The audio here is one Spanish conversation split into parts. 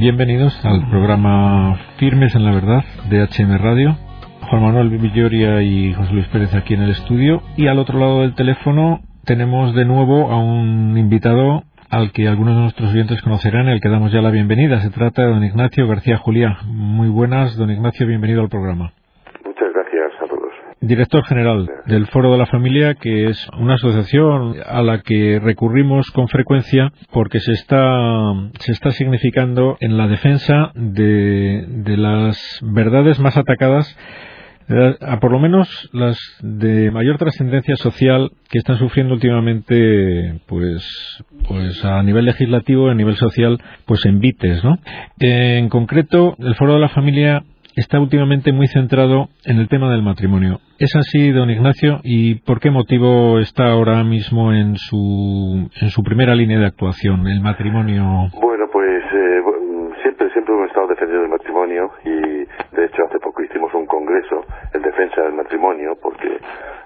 Bienvenidos al programa Firmes en la Verdad de HM Radio. Juan Manuel Villoria y José Luis Pérez aquí en el estudio. Y al otro lado del teléfono tenemos de nuevo a un invitado al que algunos de nuestros oyentes conocerán y al que damos ya la bienvenida. Se trata de don Ignacio García Juliá. Muy buenas, don Ignacio, bienvenido al programa director general del Foro de la Familia, que es una asociación a la que recurrimos con frecuencia porque se está, se está significando en la defensa de, de las verdades más atacadas a por lo menos las de mayor trascendencia social que están sufriendo últimamente pues pues a nivel legislativo a nivel social pues en vites no en concreto el foro de la familia está últimamente muy centrado en el tema del matrimonio. ¿Es así, don Ignacio? ¿Y por qué motivo está ahora mismo en su, en su primera línea de actuación, el matrimonio? Bueno, pues eh, siempre, siempre hemos estado defendiendo el matrimonio y de hecho hace poco hicimos un congreso en defensa del matrimonio porque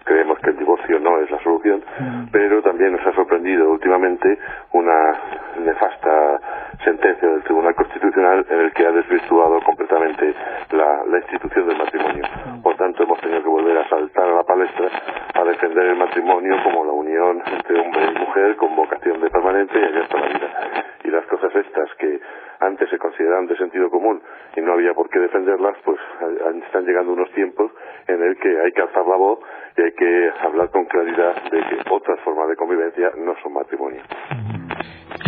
creemos que el divorcio no es la solución, mm. pero también nos ha sorprendido últimamente una nefasta sentencia del Tribunal Constitucional en el que ha desvirtuado completamente la, institución del matrimonio. Por tanto, hemos tenido que volver a saltar a la palestra a defender el matrimonio como la unión entre hombre y mujer con vocación de permanente y abierta a la vida. Y las cosas estas que antes se consideraban de sentido común y no había por qué defenderlas, pues están llegando unos tiempos en el que hay que alzar la voz y hay que hablar con claridad de que otras formas de convivencia no son matrimonio.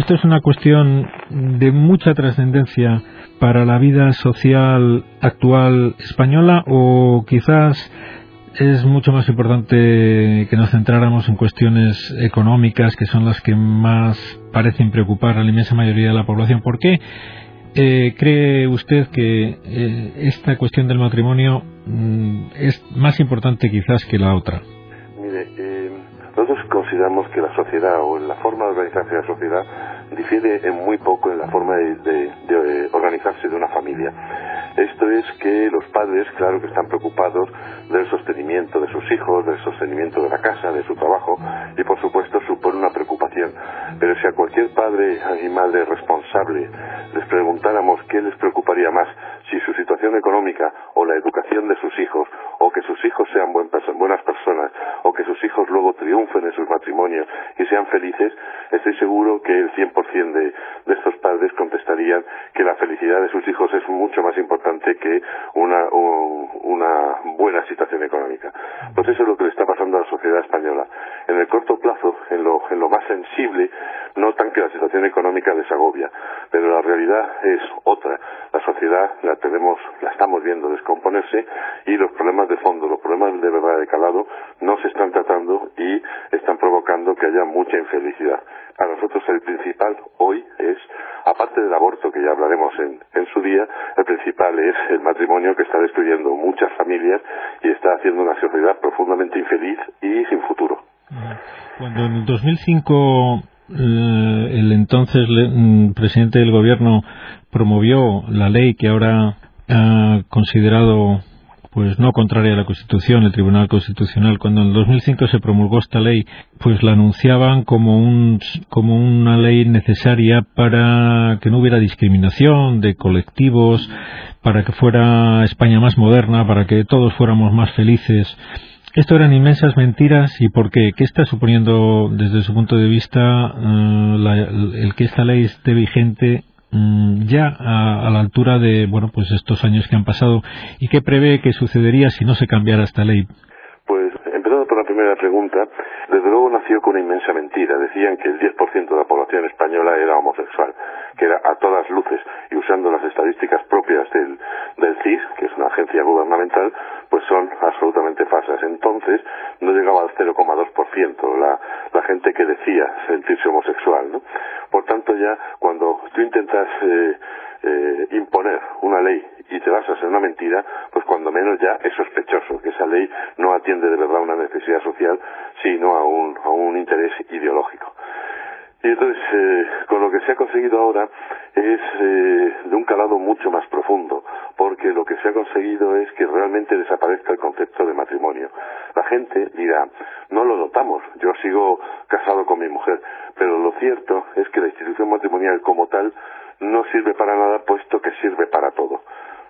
Esto es una cuestión de mucha trascendencia para la vida social actual española o quizás es mucho más importante que nos centráramos en cuestiones económicas que son las que más parecen preocupar a la inmensa mayoría de la población. ¿Por qué eh, cree usted que eh, esta cuestión del matrimonio mm, es más importante quizás que la otra? Mire, eh, consideramos que la sociedad o la forma de organizarse la sociedad difiere en muy poco en la forma de organizarse de una familia. Esto es que los padres, claro que están preocupados del sostenimiento de sus hijos, del sostenimiento de la casa, de su trabajo, y por supuesto supone una preocupación. Pero si a cualquier padre y madre responsable les preguntáramos qué les preocuparía más, si su situación económica o la educación de sus hijos, o que sus hijos sean buenas personas, o que sus hijos luego triunfen en sus matrimonios y sean felices, estoy seguro que el 100% de, de estos padres contestarían que la felicidad de sus hijos es mucho más importante que una, buena situación económica. Pues eso es lo que le está pasando a la sociedad española. En el corto plazo, en lo, en lo sensible, notan que la situación económica les agobia, pero la realidad es otra. La sociedad la tenemos, la estamos viendo descomponerse y los problemas de fondo, los problemas de verdad de calado no se están tratando y están provocando que haya mucha infelicidad. Para nosotros el principal hoy es, aparte del aborto que ya hablaremos en, en su día, el principal es el matrimonio que está destruyendo muchas familias y está haciendo una sociedad profundamente infeliz y sin futuro. Cuando en el 2005 eh, el entonces mm, presidente del gobierno promovió la ley que ahora ha considerado pues no contraria a la Constitución, el Tribunal Constitucional, cuando en el 2005 se promulgó esta ley, pues la anunciaban como, un, como una ley necesaria para que no hubiera discriminación de colectivos, para que fuera España más moderna, para que todos fuéramos más felices. Esto eran inmensas mentiras y por qué? ¿Qué está suponiendo desde su punto de vista eh, el que esta ley esté vigente mm, ya a, la altura de bueno pues estos años que han pasado y qué prevé que sucedería si no se cambiara esta ley? Pues empezando por la primera pregunta, desde luego nació con una inmensa mentira. Decían que el 10% de la población española era homosexual, que era a todas luces, y usando las estadísticas propias del, del CIS, que es una agencia gubernamental, pues son no llegaba al 0,2% la, la gente que decía sentirse homosexual. ¿no? Por tanto ya cuando tú intentas eh, eh, imponer una ley y te basas en una mentira, pues cuando menos ya es sospechoso que esa ley no atiende de verdad a una necesidad social, sino a un, a un interés ideológico. Y entonces, eh, con lo que se ha conseguido ahora es eh, de un calado mucho más profundo, porque lo que se ha conseguido es que realmente desaparezca el concepto de matrimonio. La gente dirá, no lo notamos, yo sigo casado con mi mujer, pero lo cierto es que la institución matrimonial como tal no sirve para nada puesto que sirve para todo.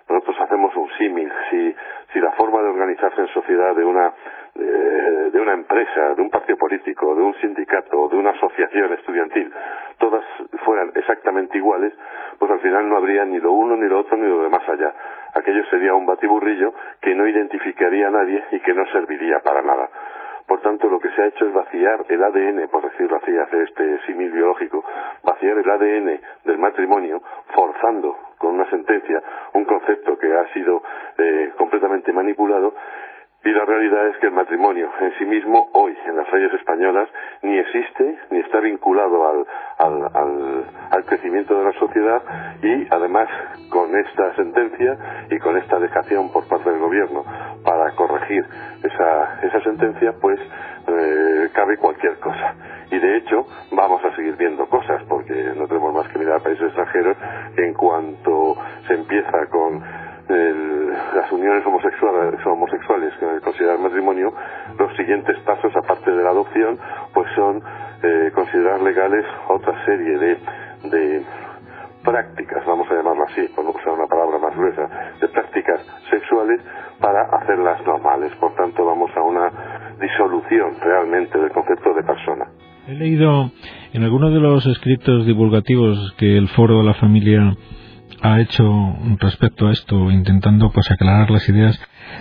Nosotros hacemos un símil. Si, si la forma de organizarse en sociedad de una, de una empresa, de un partido político, de un sindicato, de una asociación estudiantil, todas fueran exactamente iguales, pues al final no habría ni lo uno, ni lo otro, ni lo de más allá. Aquello sería un batiburrillo que no identificaría a nadie y que no serviría para nada. Por tanto, lo que se ha hecho es vaciar el ADN, por decirlo así, hacer este símil biológico, vaciar el ADN del matrimonio, forzando con una sentencia un concepto que ha sido eh, completamente manipulado y la realidad es que el matrimonio en sí mismo, hoy, en las leyes españolas, ni existe ni está vinculado al, al, crecimiento de la sociedad y, además, con esta sentencia y con esta dejación por parte del gobierno para corregir esa, esa sentencia, pues eh, cabe cualquier cosa. Y, de hecho, vamos a seguir viendo cosas, porque no tenemos más que mirar a países extranjeros en cuanto se empieza con las uniones homosexuales, homosexuales considerar matrimonio, los siguientes pasos, aparte de la adopción, pues son eh, considerar legales otra serie de, de prácticas, vamos a llamarlo así, por no usar una palabra más gruesa, de prácticas sexuales para hacerlas normales. Por tanto, vamos a una disolución realmente del concepto de persona. He leído en algunos de los escritos divulgativos que el Foro de la Familia ha hecho respecto a esto, intentando pues aclarar las ideas.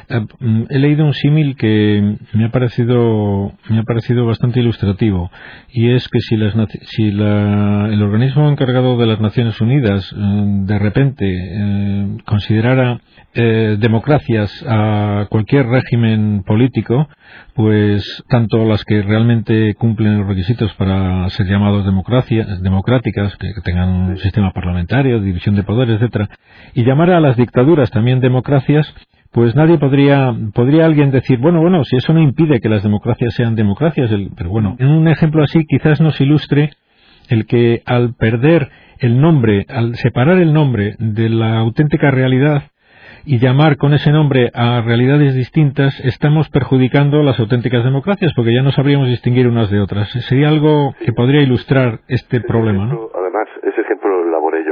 Eh, mm, he leído un símil que me ha parecido me ha parecido bastante ilustrativo y es que si, las, si la, el organismo encargado de las Naciones Unidas eh, de repente eh, considerara eh, democracias a cualquier régimen político, pues tanto las que realmente cumplen los requisitos para ser llamados democracias, democráticas, que, tengan un sistema parlamentario, división de poderes, etcétera, y llamar a las dictaduras también democracias, pues nadie podría, podría alguien decir, bueno, bueno, si eso no impide que las democracias sean democracias, pero bueno, en un ejemplo así quizás nos ilustre el que al perder el nombre, al separar el nombre de la auténtica realidad, y llamar con ese nombre a realidades distintas, estamos perjudicando las auténticas democracias, porque ya no sabríamos distinguir unas de otras. Sería algo que podría ilustrar este problema, ¿no? Además, ese ejemplo lo elaboré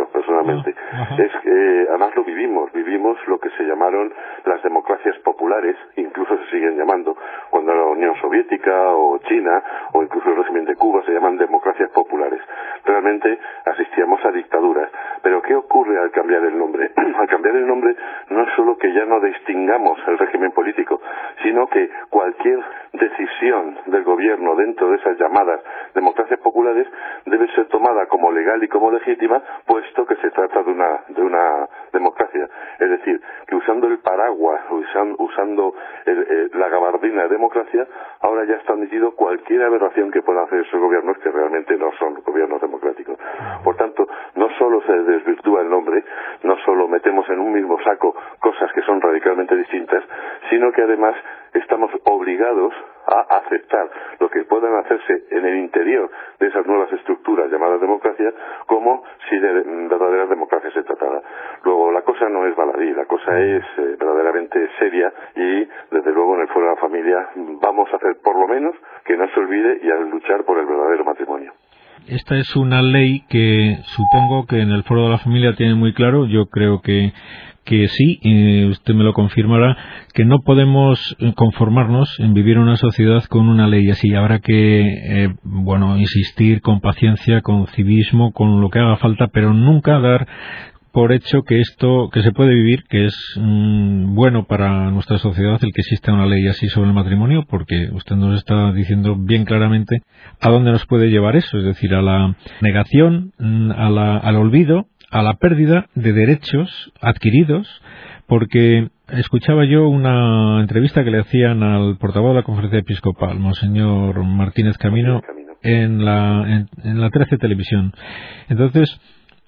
es que además lo vivimos, vivimos lo que se llamaron las democracias populares, incluso se siguen llamando, cuando la Unión Soviética o China o incluso el régimen de Cuba se llaman democracias populares. Realmente asistíamos a dictaduras. Pero ¿qué ocurre al cambiar el nombre? al cambiar el nombre no es solo que ya no distingamos el régimen político, sino que cualquier decisión del gobierno dentro de esas llamadas democracias populares debe ser tomada como legal y como legítima, puesto que se trata de una, de una democracia. Es decir, que usando el paraguas, usando la gabardina de democracia, ahora ya está admitido cualquier aberración que puedan hacer esos gobiernos que realmente no son gobiernos democráticos. Por tanto, no solo se desvirtúa el nombre, no solo metemos en un mismo saco cosas que son radicalmente distintas, sino que además estamos obligados a aceptar lo que puedan hacerse en el interior de esas nuevas estructuras llamadas democracia como si de verdadera democracia se tratara. Luego, la cosa no es baladí, la cosa es eh, verdaderamente seria y, desde luego, en el Foro de la Familia vamos a hacer por lo menos que no se olvide y a luchar por el verdadero matrimonio. Esta es una ley que supongo que en el Foro de la Familia tiene muy claro. Yo creo que que sí, usted me lo confirmará, que no podemos conformarnos en vivir una sociedad con una ley así. Habrá que, eh, bueno, insistir con paciencia, con civismo, con lo que haga falta, pero nunca dar por hecho que esto, que se puede vivir, que es mm, bueno para nuestra sociedad el que exista una ley así sobre el matrimonio, porque usted nos está diciendo bien claramente a dónde nos puede llevar eso, es decir, a la negación, mm, al olvido a la pérdida de derechos adquiridos porque escuchaba yo una entrevista que le hacían al portavoz de la conferencia episcopal, Monseñor Martínez Camino, en la, en, la 13 Televisión. Entonces,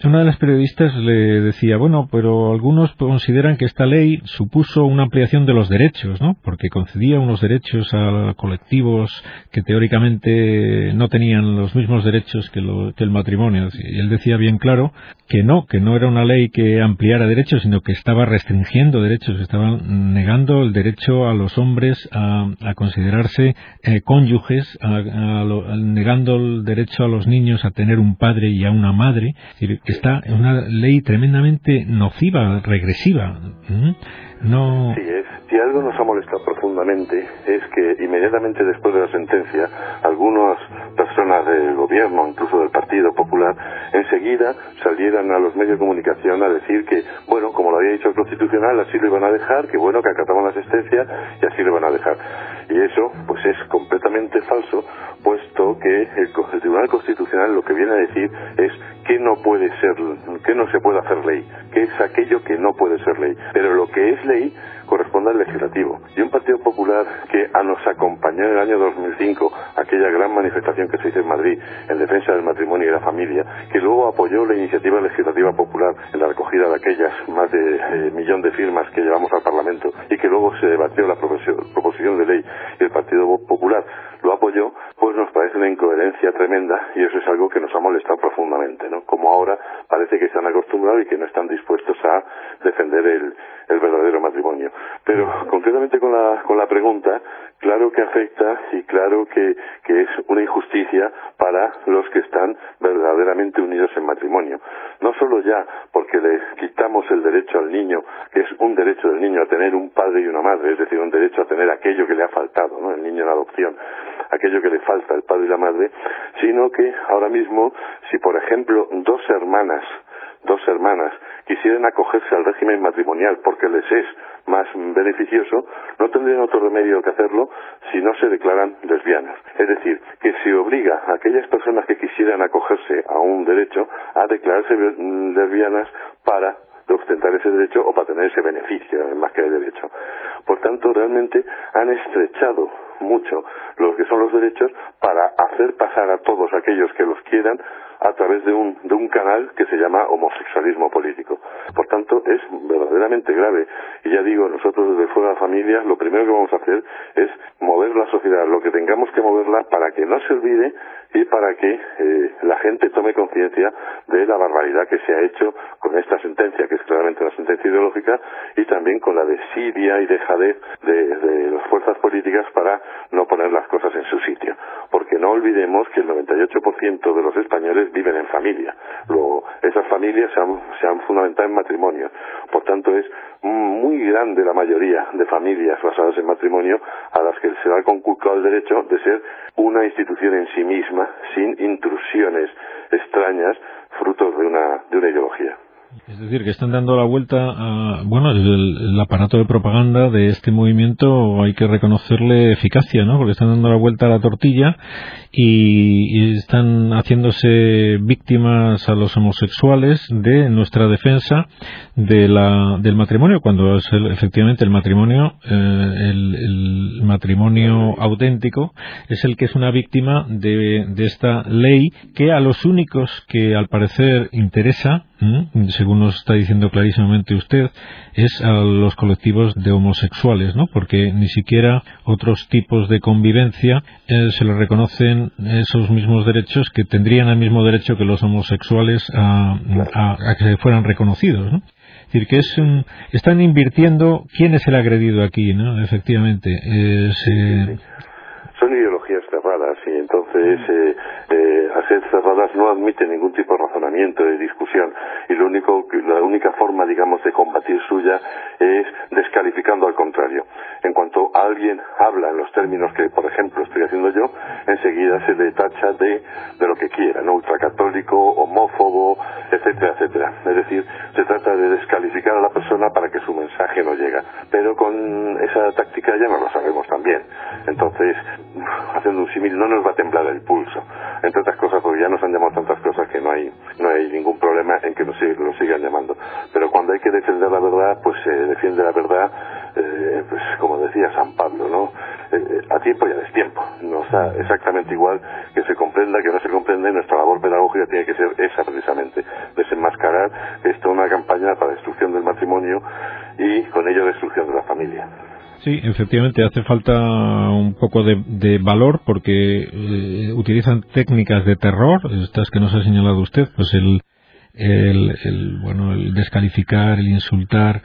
una de las periodistas le decía, bueno, pero algunos consideran que esta ley supuso una ampliación de los derechos, ¿no? Porque concedía unos derechos a colectivos que teóricamente no tenían los mismos derechos que, que el matrimonio. Y él decía bien claro que no, que no era una ley que ampliara derechos, sino que estaba restringiendo derechos, estaba negando el derecho a los hombres a, considerarse eh, cónyuges, negando el derecho a los niños a tener un padre y a una madre. Está una ley tremendamente nociva, regresiva. No. Sí, es, si algo nos ha molestado profundamente es que inmediatamente después de la sentencia, algunas personas del gobierno, incluso del Partido Popular, enseguida salieran a los medios de comunicación a decir que, bueno, como lo había dicho el Constitucional, así lo iban a dejar, que bueno, que acataban la sentencia y así lo iban a dejar. Y eso, pues es completamente falso, puesto que el, Tribunal Constitucional lo que viene a decir es que no puede ser, que no se puede hacer ley, que es aquello que no puede ser ley. Pero lo que es ley corresponde al legislativo. Y un Partido Popular que nos acompañó en el año 2005, aquella gran manifestación que se hizo en Madrid en defensa del matrimonio y la familia, que luego apoyó la iniciativa legislativa popular en la recogida de aquellas más de eh, millón de firmas que llevamos al Parlamento y que luego se debatió la proposición de ley y el Partido Popular lo apoyó, pues nos parece una incoherencia tremenda y eso es algo que nos ha molestado profundamente, ¿no? Como ahora parece que están acostumbrados y que no están dispuestos a defender el, el verdadero matrimonio. Pero concretamente con la, con la pregunta, claro que afecta y claro que, que es una injusticia para los que están verdaderamente unidos en matrimonio. No solo ya porque le quitamos el derecho al niño, que es un derecho del niño a tener un padre y una madre, es decir, un derecho a tener aquello que le ha faltado, ¿no? el niño en adopción, aquello que le falta al padre y la madre, sino que ahora mismo, si por ejemplo dos hermanas dos hermanas quisieran acogerse al régimen matrimonial porque les es más beneficioso, no tendrían otro remedio que hacerlo si no se declaran lesbianas. Es decir, que se obliga a aquellas personas que quisieran acogerse a un derecho a declararse lesbianas para ostentar ese derecho o para tener ese beneficio más que el derecho. Por tanto, realmente han estrechado mucho lo que son los derechos para hacer pasar a todos aquellos que los quieran a través de un, de un canal que se llama homosexualismo político. Por tanto, es verdaderamente grave. Y ya digo, nosotros desde fuera de la familia, lo primero que vamos a hacer es mover la sociedad, lo que tengamos que moverla para que no se olvide y para que eh, la gente tome conciencia de la barbaridad que se ha hecho con esta sentencia, que es claramente una sentencia ideológica, y también con la desidia y dejadez de, de las fuerzas políticas para no poner las cosas en su sitio. Porque no olvidemos que el 98% de los españoles viven en familia. Luego, esas familias se han, se han fundamentado en matrimonio. Muy grande la mayoría de familias basadas en matrimonio a las que se da conculcado el derecho de ser una institución en sí misma, sin intrusiones extrañas, frutos de una, de una ideología. Es decir, que están dando la vuelta a, bueno, el, aparato de propaganda de este movimiento hay que reconocerle eficacia, ¿no? Porque están dando la vuelta a la tortilla y, están haciéndose víctimas a los homosexuales de nuestra defensa de la, del matrimonio, cuando es efectivamente el matrimonio, eh, el, matrimonio auténtico es el que es una víctima de, de esta ley que a los únicos que al parecer interesa según nos está diciendo clarísimamente usted, es a los colectivos de homosexuales, ¿no? Porque ni siquiera otros tipos de convivencia eh, se les reconocen esos mismos derechos que tendrían el mismo derecho que los homosexuales a, que fueran reconocidos, ¿no? Es decir, que es están invirtiendo quién es el agredido aquí, ¿no? Efectivamente. Eh, cerradas y entonces eh, eh, hacer cerradas no admite ningún tipo de razonamiento, de discusión. Y lo único, la única forma, digamos, de combatir suya es descalificando al contrario. En cuanto alguien habla en los términos que, por ejemplo, estoy haciendo yo, enseguida se le tacha de, de lo que quiera, ¿no? Ultracatólico, homófobo, etcétera, etcétera. Es decir, se trata de descalificar a la persona para que su mensaje no llegue. Pero con esa táctica ya no lo sabemos también. Entonces, haciendo un símil, no nos va a temblar el pulso. Entre otras cosas, porque ya nos han llamado tantas cosas que no hay, no hay ningún problema en que nos, sigan llamando. Pero cuando hay que defender la verdad, pues se defiende la verdad, eh, pues como decía San Pablo, ¿no? Eh, eh, a tiempo y a destiempo. Nos da exactamente igual que se comprenda, que no se comprenda, y nuestra labor pedagógica tiene que ser esa precisamente, desenmascarar general es toda una campaña para destrucción del matrimonio y con ello destrucción de la familia. Sí, efectivamente hace falta un poco de, valor porque eh, utilizan técnicas de terror, estas que nos ha señalado usted, pues el, el, bueno, el descalificar, el insultar,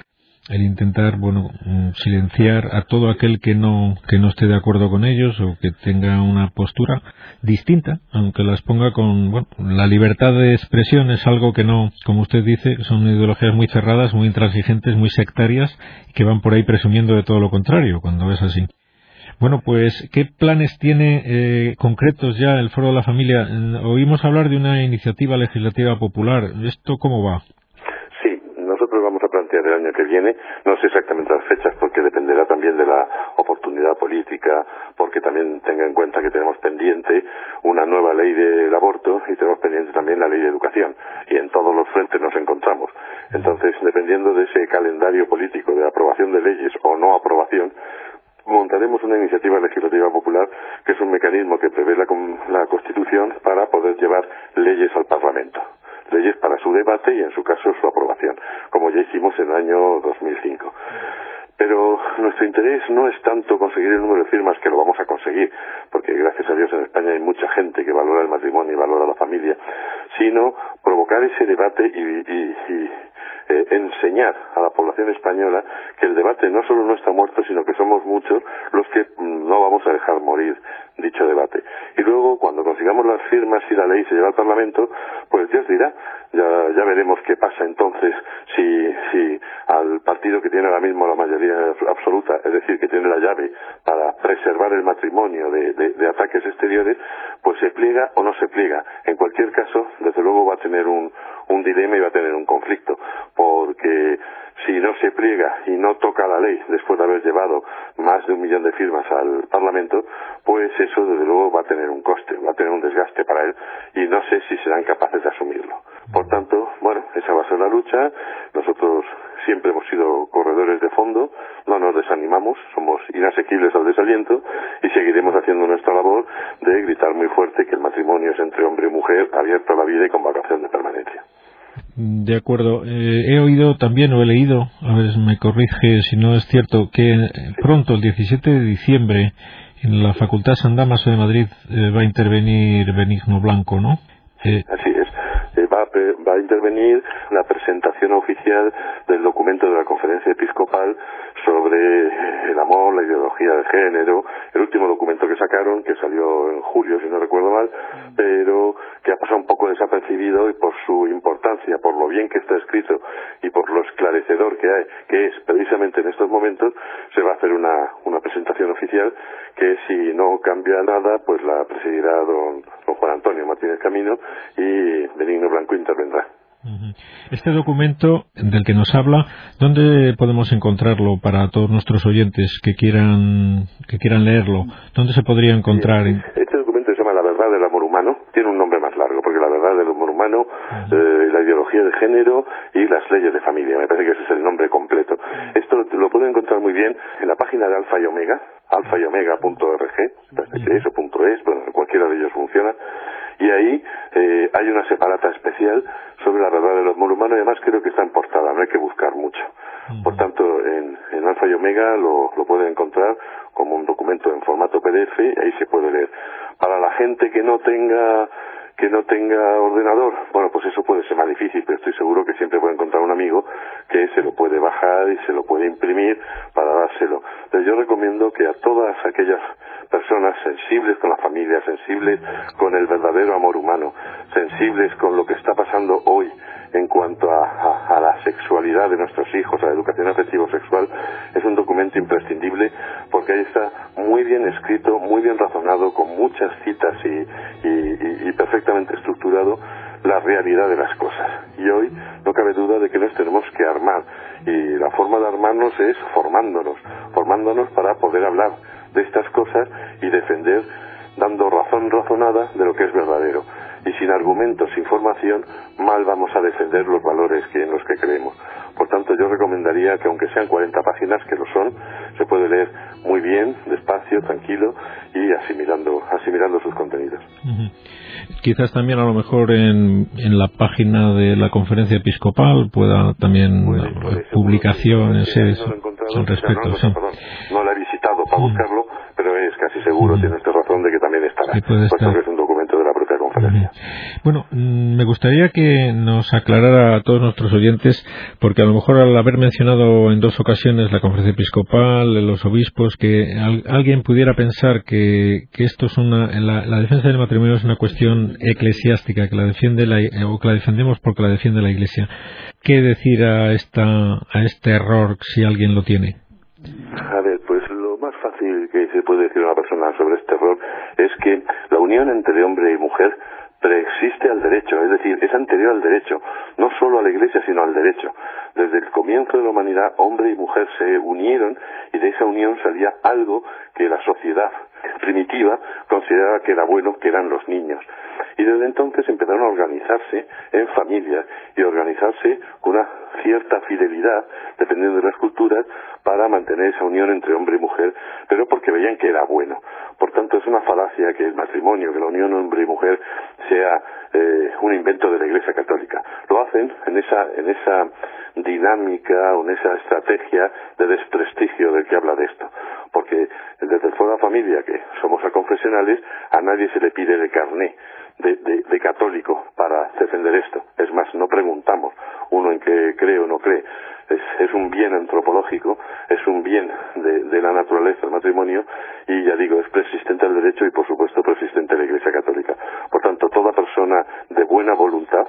el intentar bueno mm, silenciar a todo aquel que no que no esté de acuerdo con ellos o que tenga una postura distinta aunque las ponga con bueno la libertad de expresión es algo que no como usted dice son ideologías muy cerradas muy intransigentes muy sectarias que van por ahí presumiendo de todo lo contrario cuando es así bueno, pues, ¿qué planes tiene eh, concretos ya el Foro de la Familia? Oímos hablar de una iniciativa legislativa popular. ¿Esto cómo va? nosotros vamos a plantear el año que viene, no sé exactamente las fechas porque dependerá también de la oportunidad política, porque también tenga en cuenta que tenemos pendiente una nueva ley del aborto y tenemos pendiente también la ley de educación y en todos los frentes nos encontramos. Entonces, dependiendo de ese calendario político de aprobación de leyes o no aprobación, montaremos una iniciativa legislativa popular que es un mecanismo que prevé la, la Constitución para poder llevar leyes al Parlamento leyes para su debate y en su caso su aprobación, como ya hicimos en el año 2005. Pero nuestro interés no es tanto conseguir el número de firmas, que lo vamos a conseguir, porque gracias a Dios en España hay mucha gente que valora el matrimonio y valora la familia, sino provocar ese debate y, eh, enseñar a la población española que el debate no solo no está muerto, sino que somos muchos los que mm, no vamos a dejar morir dicho debate. Y luego, cuando consigamos las firmas y la ley se lleva al Parlamento, pues Dios dirá, ya, ya veremos qué pasa entonces si, si al partido que tiene ahora mismo la mayoría absoluta, es decir, que tiene la llave para preservar el matrimonio de, de ataques exteriores, pues se pliega o no se pliega. En cualquier caso, desde luego va a tener un, un dilema y va a tener un conflicto, porque si no se pliega y no toca la ley después de haber llevado más de un millón de firmas al Parlamento, pues eso desde luego va a tener un coste, va a tener un desgaste para él y no sé si serán capaces de asumirlo. Por tanto, bueno, esa va a ser la lucha. Nosotros siempre hemos sido corredores de fondo, no nos desanimamos, somos inasequibles al desaliento y seguiremos haciendo nuestra labor de gritar muy fuerte que el matrimonio es entre hombre y mujer, abierto a la vida y con vacación de permanencia. De acuerdo. Eh, he oído también o he leído, a ver, me corrige si no es cierto, que pronto, el 17 de diciembre, en la Facultad San Damaso de Madrid eh, va a intervenir Benigno Blanco, ¿no? Eh, Así intervenir la presentación oficial del documento de la Conferencia Episcopal sobre el amor, la ideología de género, el último documento que sacaron, que salió en julio, si no recuerdo mal, pero que ha pasado un poco desapercibido y por su importancia, por lo bien que está escrito y por lo esclarecedor que hay, que es precisamente en estos momentos, se va a hacer una, una presentación oficial que si no cambia nada, pues la presidirá don, don Juan Antonio Martínez Camino y Benigno Blanco intervendrá. Este documento del que nos habla, ¿dónde podemos encontrarlo para todos nuestros oyentes que quieran que quieran leerlo? ¿Dónde se podría encontrar? Este documento se llama La verdad del amor humano. Tiene un nombre más largo, porque la verdad del amor humano, eh, la ideología de género y las leyes de familia. Me parece que ese es el nombre completo. Esto lo pueden encontrar muy bien en la página de Alfa y Omega, alfayomega.org, eso punto es, bueno, cualquiera de ellos funciona y ahí eh, hay una separata especial sobre la verdad del amor humano y además creo que está en portada, no hay que buscar mucho. Por tanto, en, en Alfa y Omega lo, lo pueden encontrar como un documento en formato PDF y ahí se puede leer. Para la gente que no tenga que no tenga ordenador, bueno, pues eso puede ser más difícil, pero estoy seguro que siempre puede encontrar un amigo que se lo puede bajar y se lo puede imprimir para dárselo. Pero yo recomiendo que a todas aquellas personas sensibles con la familia, sensibles con el verdadero amor humano, sensibles con lo que está pasando hoy en cuanto a, la sexualidad de nuestros hijos, a la educación afectivo-sexual, es un documento imprescindible porque ahí está muy bien escrito, muy bien razonado, con muchas citas y, perfectamente estructurado la realidad de las cosas. Y hoy no cabe duda de que nos tenemos que armar. Y la forma de armarnos es formándonos, formándonos para poder hablar de estas cosas y defender dando razón razonada de lo que es verdadero. Y sin argumentos, sin formación, mal vamos a defender los valores que, en los que creemos. Por tanto, yo recomendaría que aunque sean 40 páginas, que lo son, se puede leer muy bien, despacio, tranquilo y asimilando, asimilando sus contenidos. Quizás también a lo mejor en, en, la página de la conferencia episcopal pueda también publicaciones al respecto. No, la he visitado para buscarlo, pero es casi seguro, tiene usted razón de que también estará, puesto que es un documento Bueno, mm, me gustaría que nos aclarara a todos nuestros oyentes, porque a lo mejor al haber mencionado en dos ocasiones la conferencia episcopal, los obispos, que alguien pudiera pensar que, esto es una, la, defensa del matrimonio es una cuestión eclesiástica, que la defiende la, o que la defendemos porque la defiende la Iglesia. ¿Qué decir a este error si alguien lo tiene? A ver, pues lo más fácil que se puede decir a una persona sobre este error es que la entre hombre y mujer preexiste al derecho, es decir, es anterior al derecho, no solo a la Iglesia, sino al derecho. Desde el comienzo de la humanidad, hombre y mujer se unieron y de esa unión salía algo que la sociedad primitiva consideraba que era bueno, que eran los niños. Y desde entonces empezaron a organizarse en familias y organizarse con una cierta fidelidad, dependiendo de las culturas, para mantener esa unión entre hombre y mujer, pero porque veían que era bueno. Por tanto, es una falacia que el matrimonio, que la unión hombre y mujer sea eh, un invento de la Iglesia Católica. Lo hacen en esa, en esa dinámica o en esa estrategia de desprestigio del que habla de esto. Porque desde el Foro de la Familia, que somos a confesionales, a nadie se le pide de carné de, católico para defender esto. Es más, no preguntamos uno en qué cree o no cree. Es, un bien antropológico, es un bien de, la naturaleza el matrimonio y ya digo, es persistente al derecho y por supuesto persistente la Iglesia Católica. Por tanto, toda persona de buena voluntad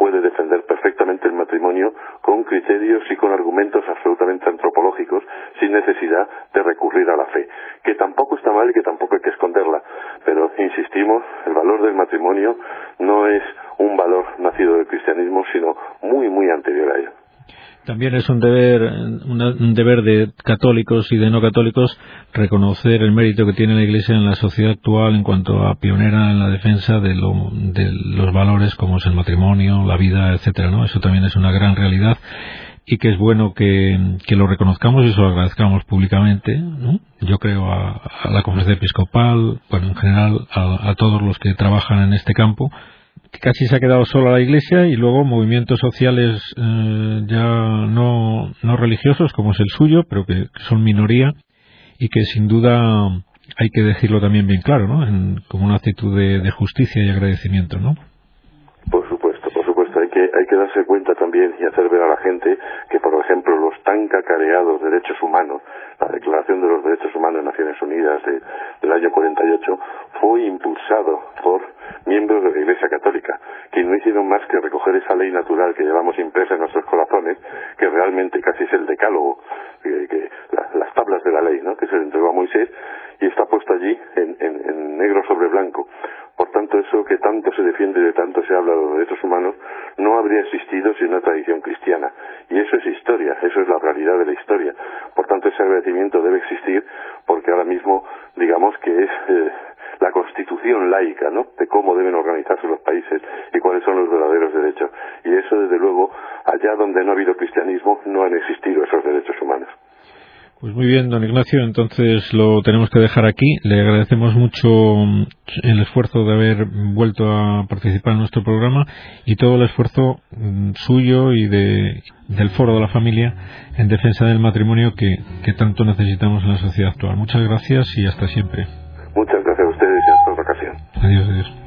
puede defender perfectamente el matrimonio con criterios y con argumentos absolutamente antropológicos sin necesidad de recurrir a la fe, que tampoco está mal y que tampoco hay que esconderla, pero insistimos, el valor del matrimonio no es un valor nacido del cristianismo, sino muy, muy anterior a ello. También es un deber, un deber de católicos y de no católicos reconocer el mérito que tiene la Iglesia en la sociedad actual en cuanto a pionera en la defensa de, los valores como es el matrimonio, la vida, etcétera, ¿no? Eso también es una gran realidad y que es bueno que, lo reconozcamos y eso lo agradezcamos públicamente, ¿no? Yo creo a, la conferencia episcopal, bueno, en general a todos los que trabajan en este campo casi se ha quedado sola la Iglesia y luego movimientos sociales eh, ya no, no religiosos como es el suyo, pero que, son minoría y que sin duda hay que decirlo también bien claro, ¿no? En, como una actitud de, de, justicia y agradecimiento, ¿no por supuesto. Hay que, hay que darse cuenta también y hacer ver a la gente que, por ejemplo, los tan cacareados derechos humanos, la Declaración de los Derechos Humanos de Naciones Unidas de, del año 48, fue impulsado por miembros de la Iglesia Católica, que no hicieron más que recoger esa ley natural que llevamos impresa en nuestros corazones, que realmente casi es el decálogo, que, las tablas de la ley, ¿no? que se le entregó a Moisés, y está puesto allí en, en negro sobre blanco. Por tanto, eso que tanto se defiende y de tanto se habla de los derechos humanos no habría existido sin una tradición cristiana. Y eso es historia, eso es la realidad de la historia. Por tanto, ese agradecimiento debe existir porque ahora mismo, digamos que es eh, la constitución laica, ¿no? De cómo deben organizarse los países y cuáles son los verdaderos derechos. Y eso, desde luego, allá donde no ha habido cristianismo, no han existido esos derechos humanos. Pues muy bien, don Ignacio, entonces lo tenemos que dejar aquí. Le agradecemos mucho mm, el esfuerzo de haber vuelto a participar en nuestro programa y todo el esfuerzo mm, suyo y de, del Foro de la Familia en defensa del matrimonio que, que tanto necesitamos en la sociedad actual. Muchas gracias y hasta siempre. Muchas gracias a ustedes y hasta otra ocasión. Adiós, adiós.